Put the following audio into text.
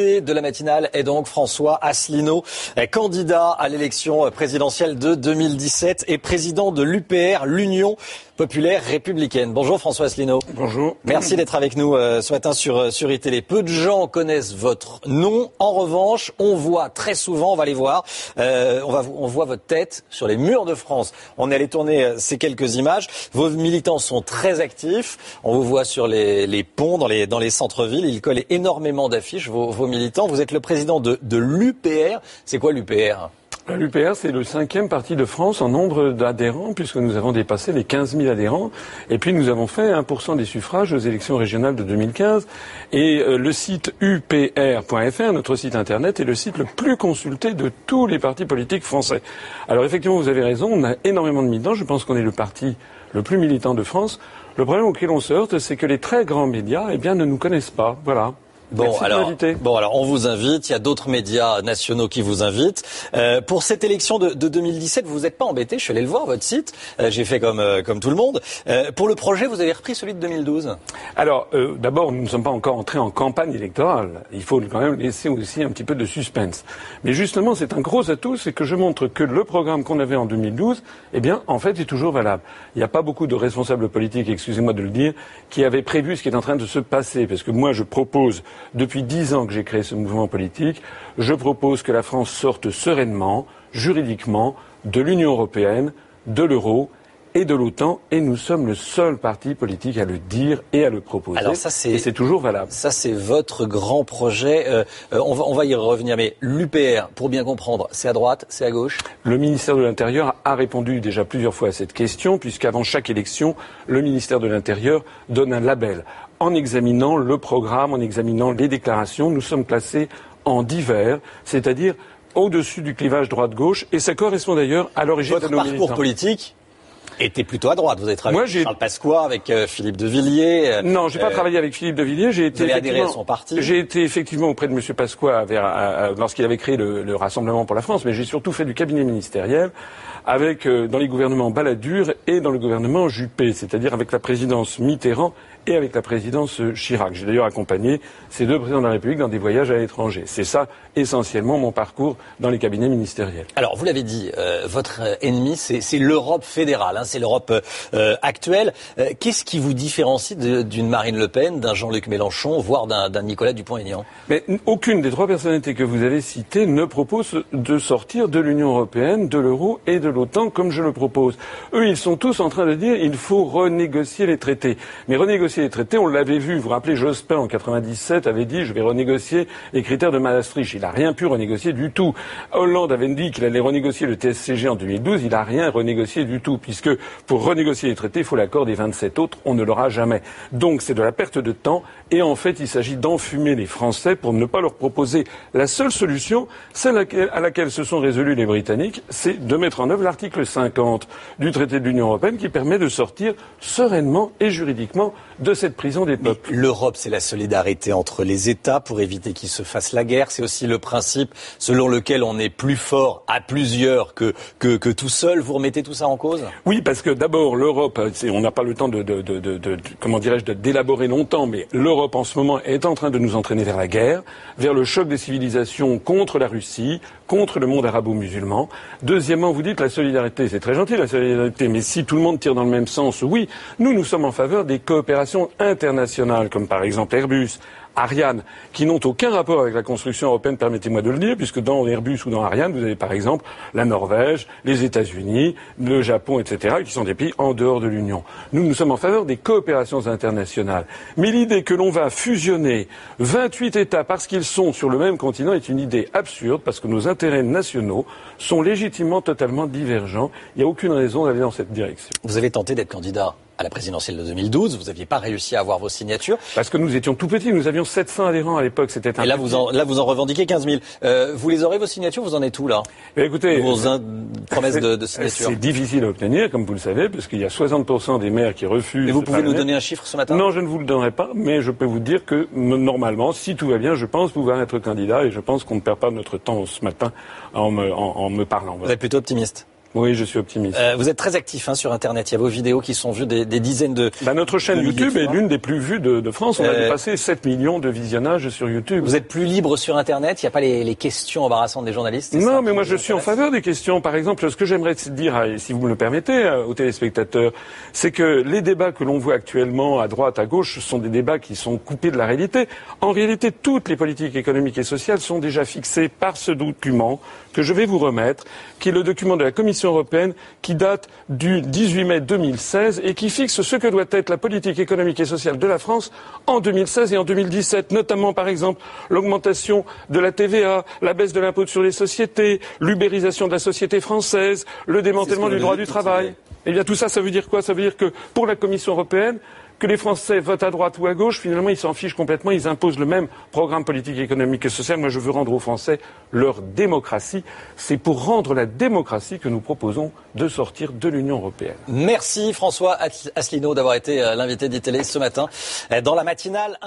L'invité de la matinale est donc François Asselineau, candidat à l'élection présidentielle de 2017 et président de l'UPR, l'Union populaire républicaine. Bonjour François Asselineau. Bonjour. Merci d'être avec nous euh, ce matin sur, euh, sur iTélé. Peu de gens connaissent votre nom. En revanche, on voit très souvent, on va les voir, euh, on, va, on voit votre tête sur les murs de France. On est allé tourner ces quelques images. Vos militants sont très actifs. On vous voit sur les, les ponts, dans les, dans les centres-villes. Ils collent énormément d'affiches, vos, vos militants. Vous êtes le président de, de l'UPR. C'est quoi l'UPR L'UPR, c'est le cinquième parti de France en nombre d'adhérents, puisque nous avons dépassé les 15 000 adhérents. Et puis nous avons fait 1% des suffrages aux élections régionales de 2015. Et euh, le site upr.fr, notre site internet, est le site le plus consulté de tous les partis politiques français. Alors effectivement, vous avez raison, on a énormément de militants. Je pense qu'on est le parti le plus militant de France. Le problème auquel on se heurte, c'est que les très grands médias, eh bien, ne nous connaissent pas. Voilà. Bon alors, bon, alors, on vous invite. Il y a d'autres médias nationaux qui vous invitent. Euh, pour cette élection de, de 2017, vous n'êtes pas embêté? Je suis allé le voir, votre site. Euh, J'ai fait comme, euh, comme tout le monde. Euh, pour le projet, vous avez repris celui de 2012 Alors, euh, d'abord, nous ne sommes pas encore entrés en campagne électorale. Il faut quand même laisser aussi un petit peu de suspense. Mais justement, c'est un gros atout, c'est que je montre que le programme qu'on avait en 2012, eh bien, en fait, est toujours valable. Il n'y a pas beaucoup de responsables politiques, excusez-moi de le dire, qui avaient prévu ce qui est en train de se passer. Parce que moi, je propose depuis dix ans que j'ai créé ce mouvement politique, je propose que la France sorte sereinement, juridiquement, de l'Union européenne, de l'euro et de l'OTAN, et nous sommes le seul parti politique à le dire et à le proposer. Alors ça, c'est, et c'est toujours valable. Ça, c'est votre grand projet. Euh, euh, on, va, on va y revenir, mais l'UPR, pour bien comprendre, c'est à droite, c'est à gauche? Le ministère de l'Intérieur a répondu déjà plusieurs fois à cette question, puisqu'avant chaque élection, le ministère de l'Intérieur donne un label. En examinant le programme, en examinant les déclarations, nous sommes classés en divers, c'est-à-dire au-dessus du clivage droite-gauche, et ça correspond d'ailleurs à l'origine de nos parcours militants. politique était plutôt à droite. Vous avez travaillé Moi, avec Charles Pasqua, avec euh, Philippe de Villiers. euh, Non, j'ai pas euh, travaillé avec Philippe de Villiers. J'ai été adhéré à effectivement- son parti J'ai été effectivement auprès de M. Pasqua lorsqu'il avait créé le, le Rassemblement pour la France, mais j'ai surtout fait du cabinet ministériel avec dans les gouvernements Balladur et dans le gouvernement Juppé, c'est-à-dire avec la présidence Mitterrand et avec la présidence Chirac. J'ai d'ailleurs accompagné ces deux présidents de la République dans des voyages à l'étranger. C'est ça essentiellement mon parcours dans les cabinets ministériels. Alors, vous l'avez dit, euh, votre ennemi, c'est c'est l'Europe fédérale, hein, c'est l'Europe euh, actuelle. Euh, Qu'est-ce qui vous différencie d'une Marine Le Pen, d'un Jean-Luc Mélenchon, voire d'un Nicolas Dupont-Aignan? Mais aucune des trois personnalités que vous avez citées ne propose de sortir de l'Union européenne, de l'euro et de l'OTAN comme je le propose. Eux, ils sont tous en train de dire il faut renégocier les traités. Mais renégocier les traités, on l'avait vu. Vous vous rappelez, Jospin en 97 avait dit je vais renégocier les critères de Maastricht. Il n'a rien pu renégocier du tout. Hollande avait dit qu'il allait renégocier le TSCG en 2012. Il n'a rien renégocié du tout, puisque pour renégocier les traités, il faut l'accord des 27 autres. On ne l'aura jamais. Donc c'est de la perte de temps. Et en fait, il s'agit d'enfumer les Français pour ne pas leur proposer la seule solution, celle à laquelle, se sont résolus les Britanniques, c'est de mettre en œuvre l'article 50 du traité de l'Union européenne qui permet de sortir sereinement et juridiquement de cette prison des peuples. L'Europe, c'est la solidarité entre les États pour éviter qu'ils se fassent la guerre. C'est aussi le principe selon lequel on est plus fort à plusieurs que, que, que tout seul. Vous remettez tout ça en cause? Oui, parce que d'abord, l'Europe, on n'a pas le temps de, de, de, de- de- comment dirais-je, d'élaborer longtemps, mais l'Europe en ce moment est en train de nous entraîner vers la guerre, vers le choc des civilisations contre la Russie, contre le monde arabo-musulman. Deuxièmement, vous dites la solidarité, c'est très gentil la solidarité, mais si tout le monde tire dans le même sens, oui, nous, nous sommes en faveur des coopérations internationales, comme par exemple Airbus, Ariane, qui n'ont aucun rapport avec la construction européenne, permettez-moi de le dire, puisque dans Airbus ou dans Ariane, vous avez par exemple la Norvège, les États-Unis, le Japon, etc., qui sont des pays en dehors de l'Union. Nous, nous sommes en faveur des coopérations internationales. Mais l'idée que l'on va fusionner 28 États parce qu'ils sont sur le même continent est une idée absurde, parce que nos intérêts nationaux sont légitimement totalement divergents. Il n'y a aucune raison d'aller dans cette direction. Vous avez tenté d'être candidat à la présidentielle de 2012. Vous n'aviez pas réussi à avoir vos signatures. Parce que nous étions tout petits, nous avions 700 adhérents à l'époque, c'était un Et là, petit- vous en, là, vous en revendiquez 15 000. Euh, vous les aurez, vos signatures? Vous en êtes où, là? Mais écoutez, Vos in- promesses de, de C'est signature difficile à obtenir, comme vous le savez, parce qu'il y a 60% des maires qui refusent. Et vous pouvez nous donner un chiffre ce matin? Non, je ne vous le donnerai pas, mais je peux vous dire que normalement, si tout va bien, je pense pouvoir être candidat et je pense qu'on ne perd pas notre temps ce matin en me, en, en me parlant. Vous êtes plutôt optimiste? Oui, je suis optimiste. Euh, vous êtes très actif hein, sur Internet. Il y a vos vidéos qui sont vues des, des dizaines de. Bah, notre chaîne YouTube est l'une des plus vues de, de France. On a Euh, dépassé 7 millions de visionnages sur YouTube. Vous êtes plus libre sur Internet. Il n'y a pas les, les questions embarrassantes des journalistes. Non, mais moi je suis en faveur des questions. Par exemple, ce que j'aimerais dire, euh, si vous me le permettez, euh, aux téléspectateurs, c'est que les débats que l'on voit actuellement à droite, à gauche, sont des débats qui sont coupés de la réalité. En réalité, toutes les politiques économiques et sociales sont déjà fixées par ce document que je vais vous remettre, qui est le document de la Commission européenne qui date du 18 mai 2016 et qui fixe ce que doit être la politique économique et sociale de la France en 2016 et en 2017, notamment par exemple l'augmentation de la TVA, la baisse de l'impôt sur les sociétés, l'ubérisation de la société française, le démantèlement du droit du travail. Eh bien tout ça, ça veut dire quoi? Ça veut dire que pour la Commission européenne, que les Français votent à droite ou à gauche, finalement, ils s'en fichent complètement. Ils imposent le même programme politique, économique et social. Moi, je veux rendre aux Français leur démocratie. C'est pour rendre la démocratie que nous proposons de sortir de l'Union européenne. Merci François Asselineau d'avoir été euh, l'invité d'ITélé ce matin euh, dans la matinale.